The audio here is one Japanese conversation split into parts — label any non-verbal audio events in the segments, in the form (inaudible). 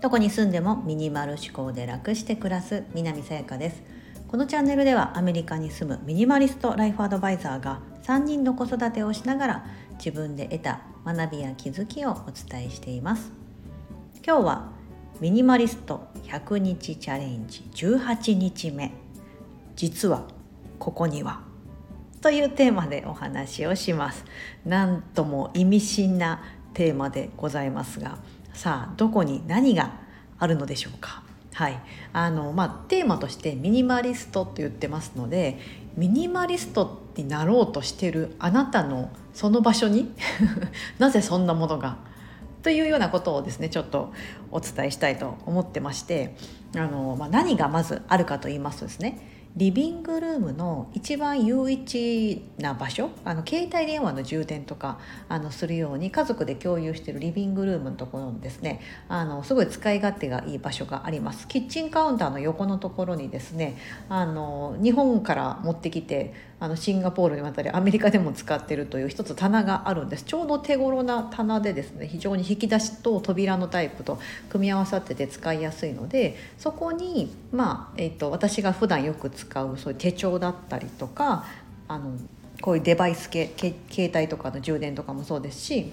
どこに住んでもミニマル思考で楽して暮らす南さやかです。このチャンネルではアメリカに住むミニマリストライフアドバイザーが3人の子育てをしながら自分で得た学びや気づきをお伝えしています。今日はミニマリスト100日チャレンジ18日目。実はここにはというテーマでお話をします。なんとも意味深なテーマでございますがさあどこに何があるのでしょうか？はい。あのまあ、テーマとしてミニマリストと言ってますのでミニマリストになろうとしてるあなたのその場所に？(laughs) なぜそんなものが？というようなことをですねちょっとお伝えしたいと思ってましてあの、まあ、何がまずあるかと言いますとですねリビングルームの一番有一な場所あの携帯電話の充電とかあのするように家族で共有しているリビングルームのところにですねあのすごい使い勝手がいい場所があります。キッチンカウンターの横のところにですねあの日本から持ってきてあのシンガポールに渡りアメリカでも使ってるという一つ棚があるんですちょうど手頃な棚でですね非常に引き出しと扉のタイプと組み合わさってて使いやすいのでそこにまあ、えーと、私が普段よく使うそういう手帳だったりとかあのこういうデバイス系携帯とかの充電とかもそうですし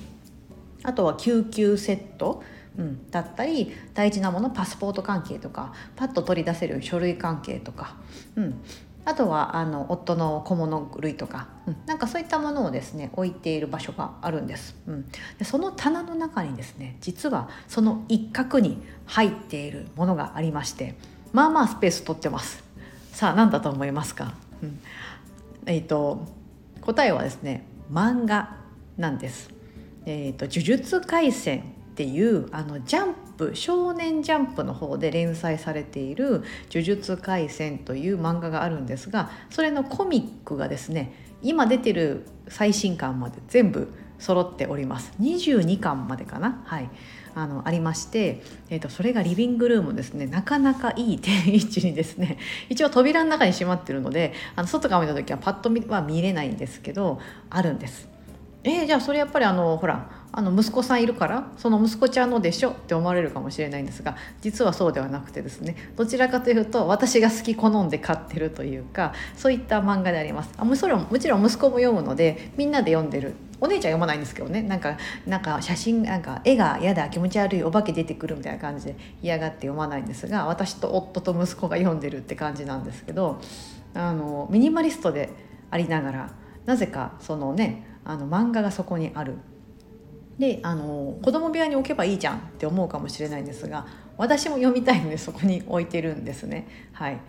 あとは救急セットうん、だったり大事なものパスポート関係とかパッと取り出せる書類関係とか、うん、あとはあの夫の小物類とか、うん、なんかそういったものをですね置いている場所があるんです、うん、でその棚の中にですね実はその一角に入っているものがありましてまあまあスペース取ってます。さあ何だと思いますか、うん、えっ、ー、と答えはですね漫画なんです。え、ー、と呪術廻戦っていうあのジャンプ少年ジャンプの方で連載されている「呪術廻戦」という漫画があるんですがそれのコミックがですね今出てる最新刊まで全部揃っております。22巻までかな？はい。あのありまして、えーと、それがリビングルームですね。なかなかいい定位置にですね一応扉の中に閉まってるのであの外から見た時はパッと見は見れないんですけどあるんです。えー、じゃあそれやっぱりあのほらあの息子さんいるからその息子ちゃんのでしょって思われるかもしれないんですが実はそうではなくてですねどちらかというと私が好き好んで買ってるというかそういった漫画であります。あもちろんもちろん息子も読むのでみんなで読んでる。お姉ちゃん読まないんですけどね。なんかなんか写真なんか絵が嫌だ気持ち悪いお化け出てくるみたいな感じで嫌がって読まないんですが私と夫と息子が読んでるって感じなんですけどあのミニマリストでありながらなぜかそのねあの漫画がそこにある。であの子供部屋に置けばいいじゃんって思うかもしれないんですが私も読みたいのでそこに置いてるんですね。はい、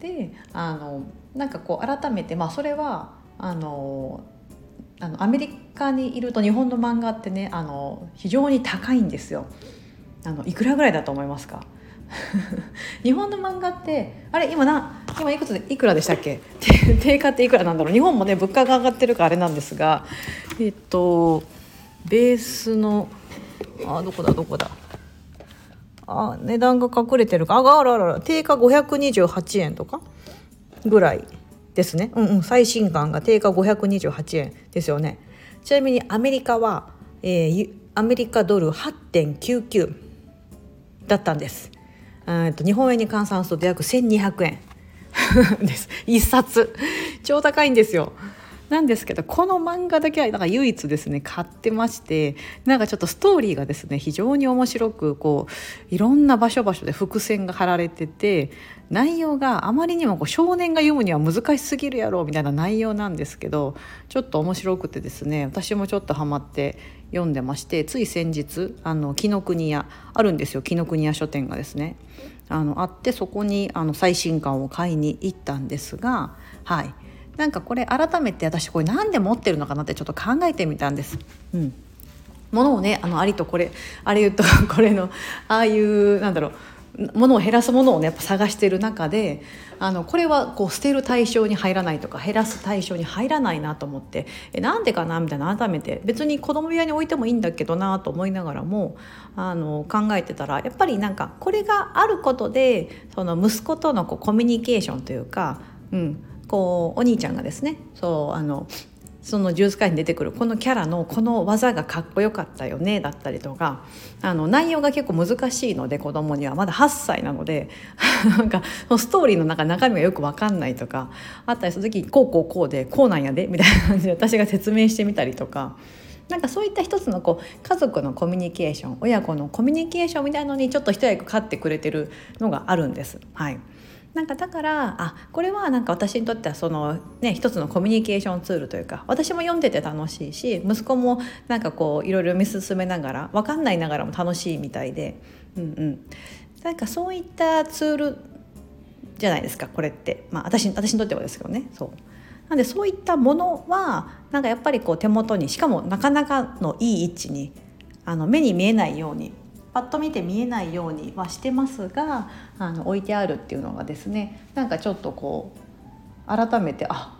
であのなんかこう改めて、まあ、それはあのあのアメリカにいると日本の漫画ってねあの非常に高いんですよ。あのいくらぐらいだと思いますか？(laughs) 日本の漫画ってあれ今な今いくつでいくらでしたっけ？定価っていくらなんだろう日本もね物価が上がってるからあれなんですがえっとベースのあどこだどこだ。あ値段が隠れてるか。ああららら定価528円とかぐらいですね。うんうん。最新刊が定価528円ですよね。ちなみにアメリカは、えー、アメリカドル8.99だったんです。と日本円に換算すると約1200円。(laughs) です。一冊。超高いんですよ。なんですけどこの漫画だけはなんか唯一ですね買ってましてなんかちょっとストーリーがですね非常に面白くこういろんな場所場所で伏線が張られてて内容があまりにもこう少年が読むには難しすぎるやろみたいな内容なんですけどちょっと面白くてですね私もちょっとハマって読んでましてつい先日あの紀ノ国屋あるんですよ紀ノ国屋書店がですね。あのあってそこにあの最新刊を買いに行ったんですがはい。なんかこれ改めて私これ何で持ってるのかなってちょっと考えてみたんです。うん。ものをねあのありとこれあれ言うと (laughs) これのああいうなんだろうものを減らすものをねやっぱ探してる中であのこれはこう捨てる対象に入らないとか減らす対象に入らないなと思ってえなんでかな？みたいな改めて別に子供部屋に置いてもいいんだけどなと思いながらもあの考えてたらやっぱりなんかこれがあることでその息子とのこうコミュニケーションというか、うん、こうお兄ちゃんがですねそうあのそのジュース界に出てくるこのキャラのこの技がかっこよかったよねだったりとかあの内容が結構難しいので子供にはまだ8歳なので (laughs) なんかストーリーの中中身がよく分かんないとかあったりする時こうこうこうでこうなんやでみたいな感じで私が説明してみたりとか。なんかそういった一つのこう家族のコミュニケーション親子のコミュニケーションみたいなのにちょっと一役買ってくれてるのがあるんです。はいなんかだからあこれはなんか私にとってはそのね一つのコミュニケーションツールというか私も読んでて楽しいし息子もなんかこういろいろ見進めながら分かんないながらも楽しいみたいでうんうん。なんかそういったツールじゃないですかこれって。まあ私私にとってはですけどね。そう。なんでそういったものはなんかやっぱりこう手元にしかもなかなかのいい位置にあの目に見えないようにパッと見て見えないようにはしてますがあの置いてあるっていうのがですねなんかちょっとこう改めてあ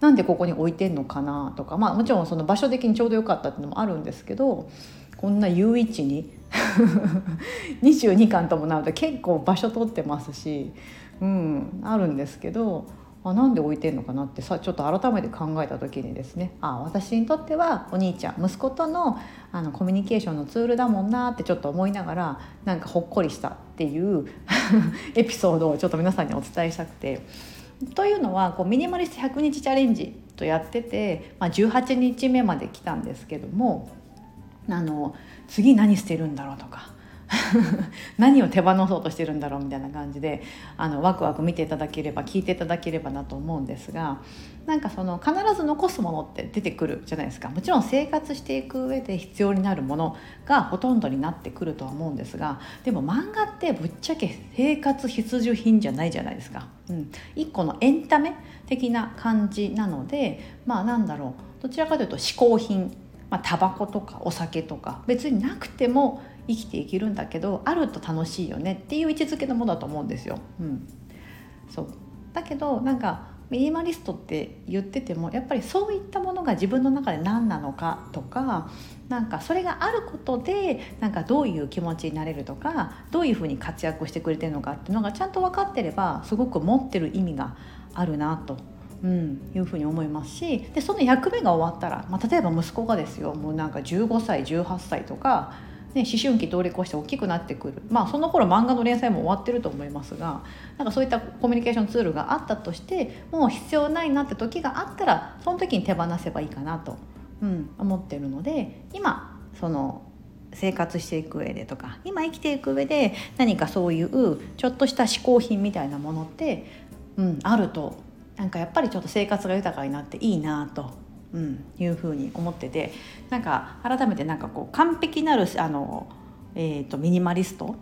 なんでここに置いてんのかなとかまあもちろんその場所的にちょうどよかったっていうのもあるんですけどこんな有位置に (laughs) 22巻ともなると結構場所取ってますし、うん、あるんですけどあなんで置いてんのかなってさちょっと改めて考えた時にですねあ私にとってはお兄ちゃん息子とのあのコミュニケーションのツールだもんなってちょっと思いながらなんかほっこりしたっていう (laughs) エピソードをちょっと皆さんにお伝えしたくて。というのはこうミニマリスト100日チャレンジとやってて、まあ、18日目まで来たんですけどもあの次何捨てるんだろうとか (laughs) 何を手放そうとしてるんだろうみたいな感じであのワクワク見ていただければ聞いていただければなと思うんですがなんかその必ず残すものって出てくるじゃないですか。もちろん生活していく上で必要になるものがほとんどになってくるとは思うんですがでも漫画ってぶっちゃけ生活必需品じゃないじゃないですか。うん、一個のエンタメ的な感じなのでまあなんだろう。どちらかというと嗜好品。まあ、タバコとかお酒とか。別になくても生きていけるんだけどあると楽しいよねっていう位置づけのものだと思うんですよ。うん、そう。だけどなんかミニマリストって言っててもやっぱりそういったものが自分の中で何なのかとかなんかそれがあることでなんかどういう気持ちになれるとかどういうふうに活躍してくれてるのかっていうのがちゃんと分かってればすごく持ってる意味があるなとうん、いうふうに思いますしでその役目が終わったら、まあ、例えば息子がですよ。もうなんか15歳18歳とかね、思春期通り越して大きくなってくる。まあその頃漫画の連載も終わってると思いますがなんかそういったコミュニケーションツールがあったとしてもう必要ないなって時があったらその時に手放せばいいかなと、うん、思ってるので今その生活していく上でとか今生きていく上で何かそういうちょっとした嗜好品みたいなものって、うん、あるとなんかやっぱりちょっと生活が豊かになっていいなとうん、いうふうに思っててなんか改めてなんかこう完璧なるあの、えーと、ミニマリスト？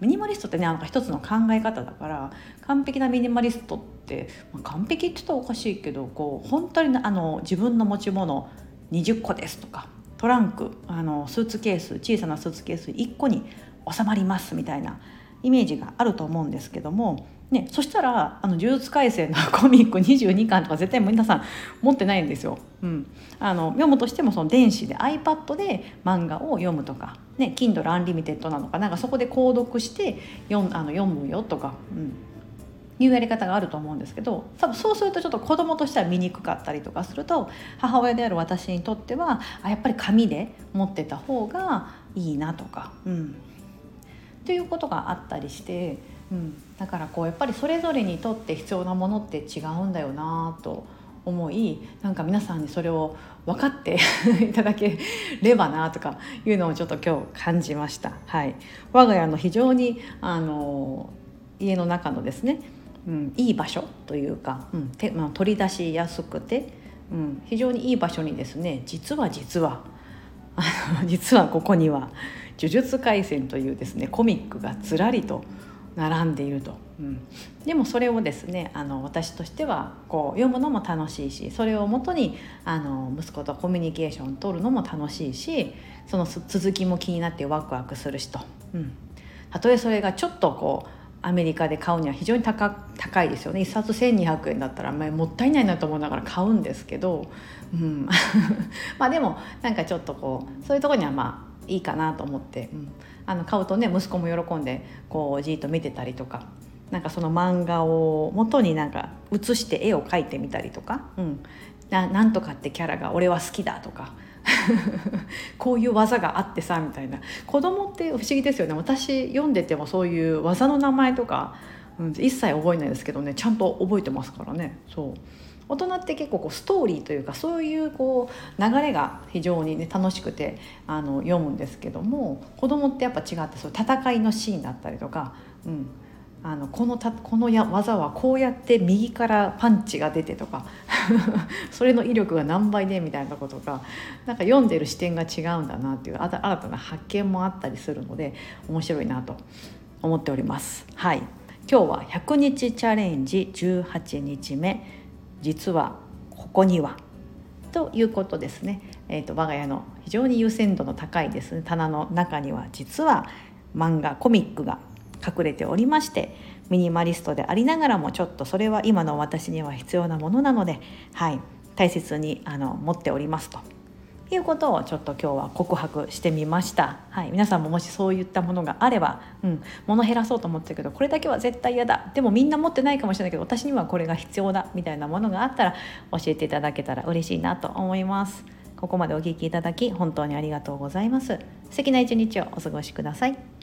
ミニマリストってねなんか一つの考え方だから完璧なミニマリストって、まあ、完璧って言ったらおかしいけどこう本当にあの自分の持ち物20個ですとかトランクあのスーツケース小さなスーツケース1個に収まりますみたいなイメージがあると思うんですけどもね、そしたらあの呪術廻戦の (laughs) コミック22巻とか絶対皆さん持ってないんですよ。うん、あの読むとしてもその電子で iPad で漫画を読むとか、ね、Kindle Unlimited なのかなんかそこで購読して読あの読むよとか、うん、いうやり方があると思うんですけど多分そうするとちょっと子供としては見にくかったりとかすると母親である私にとってはあやっぱり紙で持ってた方がいいなとか。うんということがあったりしてうん、だからこうやっぱりそれぞれにとって必要なものって違うんだよなと思いなんか皆さんにそれを分かって (laughs) いただければなとかいうのをちょっと今日感じました。はい、我が家の非常にあの家の中のですね、うん、いい場所というか、うんてまあ、取り出しやすくて、うん、非常にいい場所にですね実は実は実はここには「呪術廻戦」というですねコミックがずらりと。並んでいると、うん、でもそれをですねあの私としてはこう読むのも楽しいしそれをもとにあの息子とコミュニケーション取るのも楽しいしその続きも気になってワクワクするしと、うん、たとえそれがちょっとこうアメリカで買うには非常に高高いですよね。1冊1200円だったらあん、まあ、もったいないなと思いながら買うんですけど、うん、(laughs) まあでもなんかちょっとこうそういうとこにはまあいいかなと思って。うん。あの買うとね息子も喜んでこうじっと見てたりとか。なんかその漫画を元になんか写して絵を描いてみたりとか、うん、ななんとかってキャラが俺は好きだとか。(laughs) こういう技があってさみたいな。子供って不思議ですよね。私読んでてもそういう技の名前とか、うん、一切覚えないですけどね。ちゃんと覚えてますからね。そう。大人って結構こうストーリーというかそういうこう流れが非常にね楽しくてあの読むんですけども子供ってやっぱ違ってそう戦いのシーンだったりとか、うん、あのこのたこのや技はこうやって右からパンチが出てとか (laughs) それの威力が何倍でみたいなことがなんか読んでる視点が違うんだなっていう新たな発見もあったりするので面白いなと思っております。はい今日は100日チャレンジ18日目実はここにはということですね、えーと、我が家の非常に優先度の高いですね。棚の中には実は漫画コミックが隠れておりましてミニマリストでありながらもちょっとそれは今の私には必要なものなので、はい、大切にあの持っておりますと。いうことをちょっと今日は告白してみました、はい、皆さんももしそういったものがあれば、うん、物減らそうと思ってるけどこれだけは絶対嫌だ。でもみんな持ってないかもしれないけど私にはこれが必要だ。みたいなものがあったら教えていただけたら嬉しいなと思います。ここまでお聴きいただき本当にありがとうございます。素敵な一日をお過ごしください。